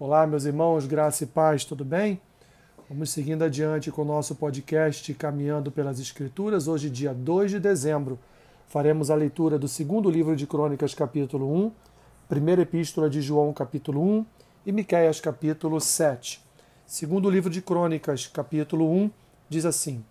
Olá, meus irmãos, graça e paz, tudo bem? Vamos seguindo adiante com o nosso podcast Caminhando pelas Escrituras. Hoje, dia 2 de dezembro, faremos a leitura do segundo livro de Crônicas, capítulo 1, primeira epístola de João, capítulo 1 e Miqueias, capítulo 7. Segundo livro de Crônicas, capítulo 1, diz assim: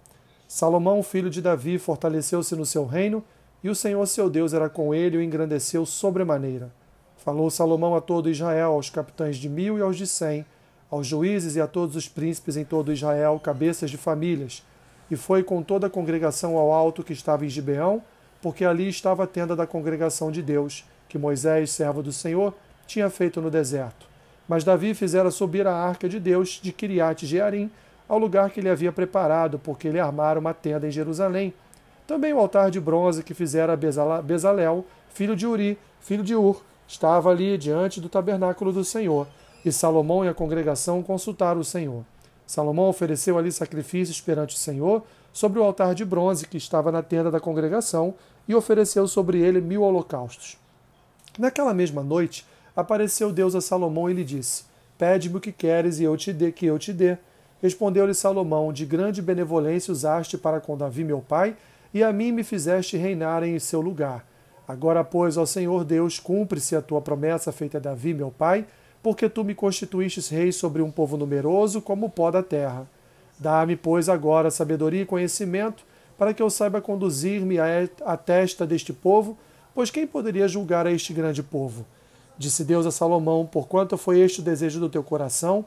Salomão, filho de Davi, fortaleceu-se no seu reino, e o Senhor seu Deus era com ele e o engrandeceu sobremaneira Falou Salomão a todo Israel, aos capitães de mil e aos de cem, aos juízes e a todos os príncipes em todo Israel, cabeças de famílias, e foi com toda a congregação ao alto que estava em Gibeão, porque ali estava a tenda da congregação de Deus, que Moisés, servo do Senhor, tinha feito no deserto. Mas Davi fizera subir a arca de Deus de Kiriat Jearim ao lugar que ele havia preparado, porque ele armara uma tenda em Jerusalém. Também o altar de bronze que fizera Bezalel, filho de Uri, filho de Ur, estava ali diante do tabernáculo do Senhor, e Salomão e a congregação consultaram o Senhor. Salomão ofereceu ali sacrifícios perante o Senhor sobre o altar de bronze que estava na tenda da congregação e ofereceu sobre ele mil holocaustos. Naquela mesma noite, apareceu Deus a Salomão e lhe disse: Pede-me o que queres e eu te dê, que eu te dê. Respondeu-lhe Salomão: De grande benevolência usaste para com Davi meu pai, e a mim me fizeste reinar em seu lugar. Agora, pois, ó Senhor Deus, cumpre-se a tua promessa feita a Davi, meu pai, porque tu me constituíste rei sobre um povo numeroso como o pó da terra. Dá-me, pois, agora sabedoria e conhecimento, para que eu saiba conduzir-me à testa deste povo, pois quem poderia julgar a este grande povo? Disse Deus a Salomão: Porquanto foi este o desejo do teu coração,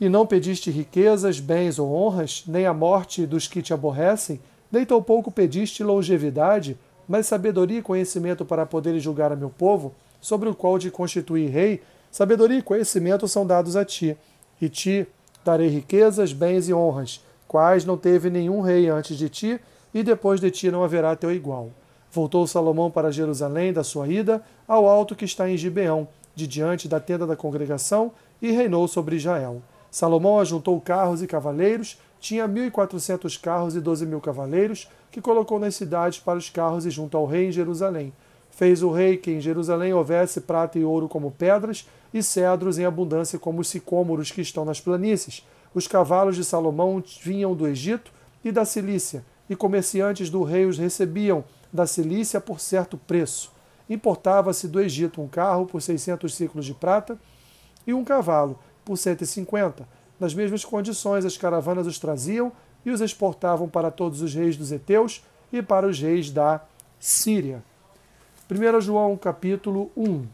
e não pediste riquezas, bens ou honras, nem a morte dos que te aborrecem, nem tampouco pediste longevidade, mas sabedoria e conhecimento para poder julgar a meu povo, sobre o qual te constituí rei, sabedoria e conhecimento são dados a ti, e ti darei riquezas, bens e honras, quais não teve nenhum rei antes de ti, e depois de ti não haverá teu igual. Voltou Salomão para Jerusalém da sua ida, ao alto que está em Gibeão, de diante da tenda da congregação, e reinou sobre Israel. Salomão ajuntou carros e cavaleiros, tinha mil e quatrocentos carros e doze mil cavaleiros, que colocou nas cidades para os carros e junto ao rei em Jerusalém. Fez o rei que em Jerusalém houvesse prata e ouro como pedras, e cedros em abundância como os sicômoros que estão nas planícies. Os cavalos de Salomão vinham do Egito e da Cilícia, e comerciantes do rei os recebiam da Cilícia por certo preço. Importava-se do Egito um carro por seiscentos ciclos de prata e um cavalo por cento e cinquenta. Nas mesmas condições, as caravanas os traziam e os exportavam para todos os reis dos heteus e para os reis da Síria. 1 João capítulo 1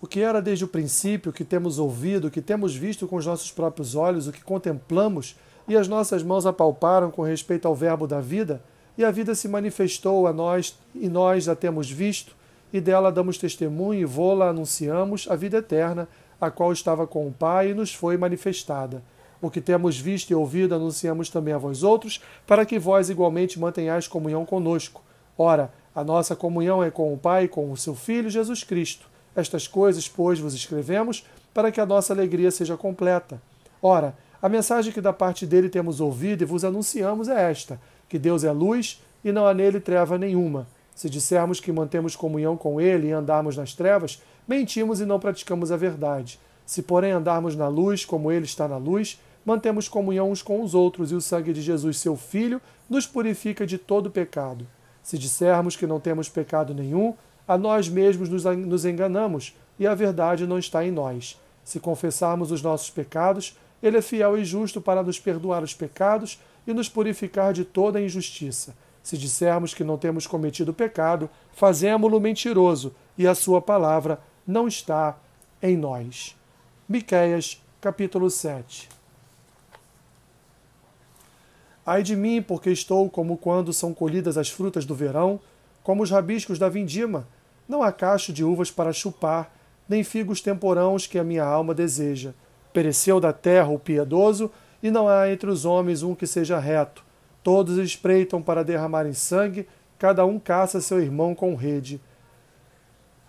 O que era desde o princípio, o que temos ouvido, o que temos visto com os nossos próprios olhos, o que contemplamos e as nossas mãos apalparam com respeito ao Verbo da vida, e a vida se manifestou a nós e nós a temos visto, e dela damos testemunho e vô-la anunciamos, a vida eterna, a qual estava com o Pai e nos foi manifestada. O que temos visto e ouvido anunciamos também a vós outros, para que vós igualmente mantenhais comunhão conosco. Ora, a nossa comunhão é com o Pai e com o seu Filho Jesus Cristo. Estas coisas, pois, vos escrevemos, para que a nossa alegria seja completa. Ora, a mensagem que da parte dele temos ouvido e vos anunciamos é esta: que Deus é luz e não há nele treva nenhuma. Se dissermos que mantemos comunhão com ele e andarmos nas trevas, mentimos e não praticamos a verdade. Se, porém, andarmos na luz, como ele está na luz, mantemos comunhão uns com os outros, e o sangue de Jesus, seu Filho, nos purifica de todo pecado. Se dissermos que não temos pecado nenhum, a nós mesmos nos enganamos, e a verdade não está em nós. Se confessarmos os nossos pecados, ele é fiel e justo para nos perdoar os pecados e nos purificar de toda injustiça. Se dissermos que não temos cometido pecado, fazemo-lo mentiroso, e a sua palavra não está em nós. Miqueias, capítulo 7. Ai de mim, porque estou como quando são colhidas as frutas do verão, como os rabiscos da vindima. Não há cacho de uvas para chupar, nem figos temporãos que a minha alma deseja. Pereceu da terra o piedoso, e não há entre os homens um que seja reto. Todos espreitam para derramarem sangue, cada um caça seu irmão com rede.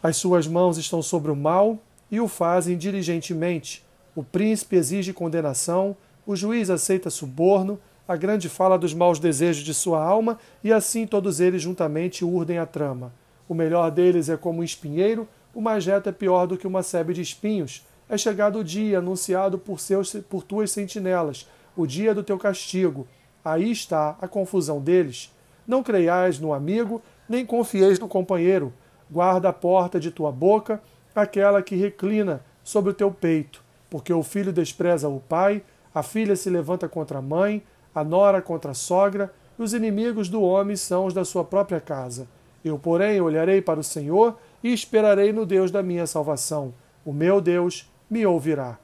As suas mãos estão sobre o mal e o fazem diligentemente. O príncipe exige condenação, o juiz aceita suborno, a grande fala dos maus desejos de sua alma, e assim todos eles juntamente urdem a trama. O melhor deles é como um espinheiro, o mais reto é pior do que uma sebe de espinhos. É chegado o dia anunciado por, seus, por tuas sentinelas, o dia do teu castigo. Aí está a confusão deles. Não creiais no amigo, nem confieis no companheiro. Guarda a porta de tua boca, aquela que reclina sobre o teu peito, porque o filho despreza o pai, a filha se levanta contra a mãe, a nora contra a sogra, e os inimigos do homem são os da sua própria casa. Eu, porém, olharei para o Senhor e esperarei no Deus da minha salvação. O meu Deus me ouvirá.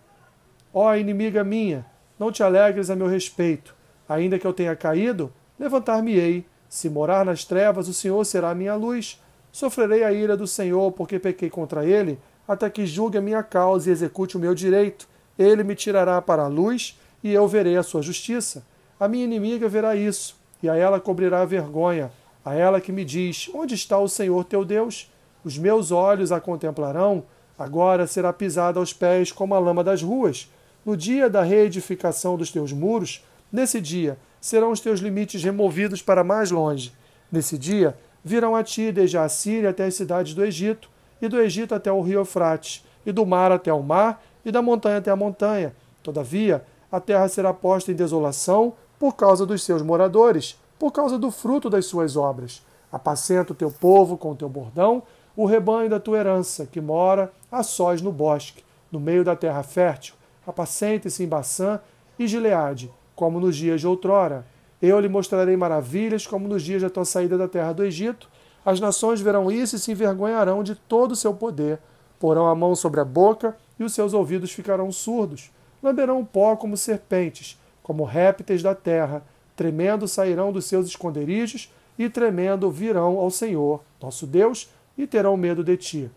Ó inimiga minha, não te alegres a meu respeito. Ainda que eu tenha caído, levantar-me-ei. Se morar nas trevas, o Senhor será a minha luz. Sofrerei a ira do Senhor, porque pequei contra ele, até que julgue a minha causa e execute o meu direito. Ele me tirará para a luz, e eu verei a sua justiça. A minha inimiga verá isso, e a ela cobrirá a vergonha, a ela que me diz: Onde está o Senhor teu Deus? Os meus olhos a contemplarão, agora será pisada aos pés como a lama das ruas. No dia da reedificação dos teus muros, nesse dia serão os teus limites removidos para mais longe. Nesse dia virão a ti desde a Síria até as cidades do Egito, e do Egito até o rio Eufrates, e do mar até o mar, e da montanha até a montanha. Todavia, a terra será posta em desolação por causa dos seus moradores, por causa do fruto das suas obras. Apacenta o teu povo com o teu bordão, o rebanho da tua herança, que mora a sós no bosque, no meio da terra fértil. Apacente-se em Baçã e Gileade, como nos dias de outrora. Eu lhe mostrarei maravilhas, como nos dias da tua saída da terra do Egito. As nações verão isso e se envergonharão de todo o seu poder. Porão a mão sobre a boca e os seus ouvidos ficarão surdos. Lamberão o pó como serpentes, como répteis da terra. Tremendo sairão dos seus esconderijos e tremendo virão ao Senhor, nosso Deus, e terão medo de ti.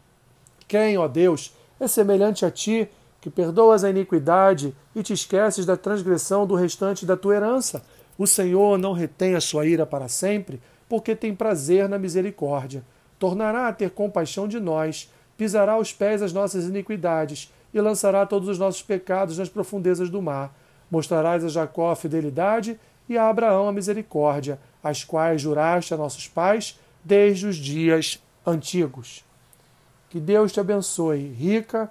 Quem, ó Deus, é semelhante a ti, que perdoas a iniquidade e te esqueces da transgressão do restante da tua herança? O Senhor não retém a sua ira para sempre, porque tem prazer na misericórdia. Tornará a ter compaixão de nós, pisará aos pés as nossas iniquidades e lançará todos os nossos pecados nas profundezas do mar. Mostrarás a Jacó a fidelidade e a Abraão a misericórdia, as quais juraste a nossos pais desde os dias antigos. Que Deus te abençoe rica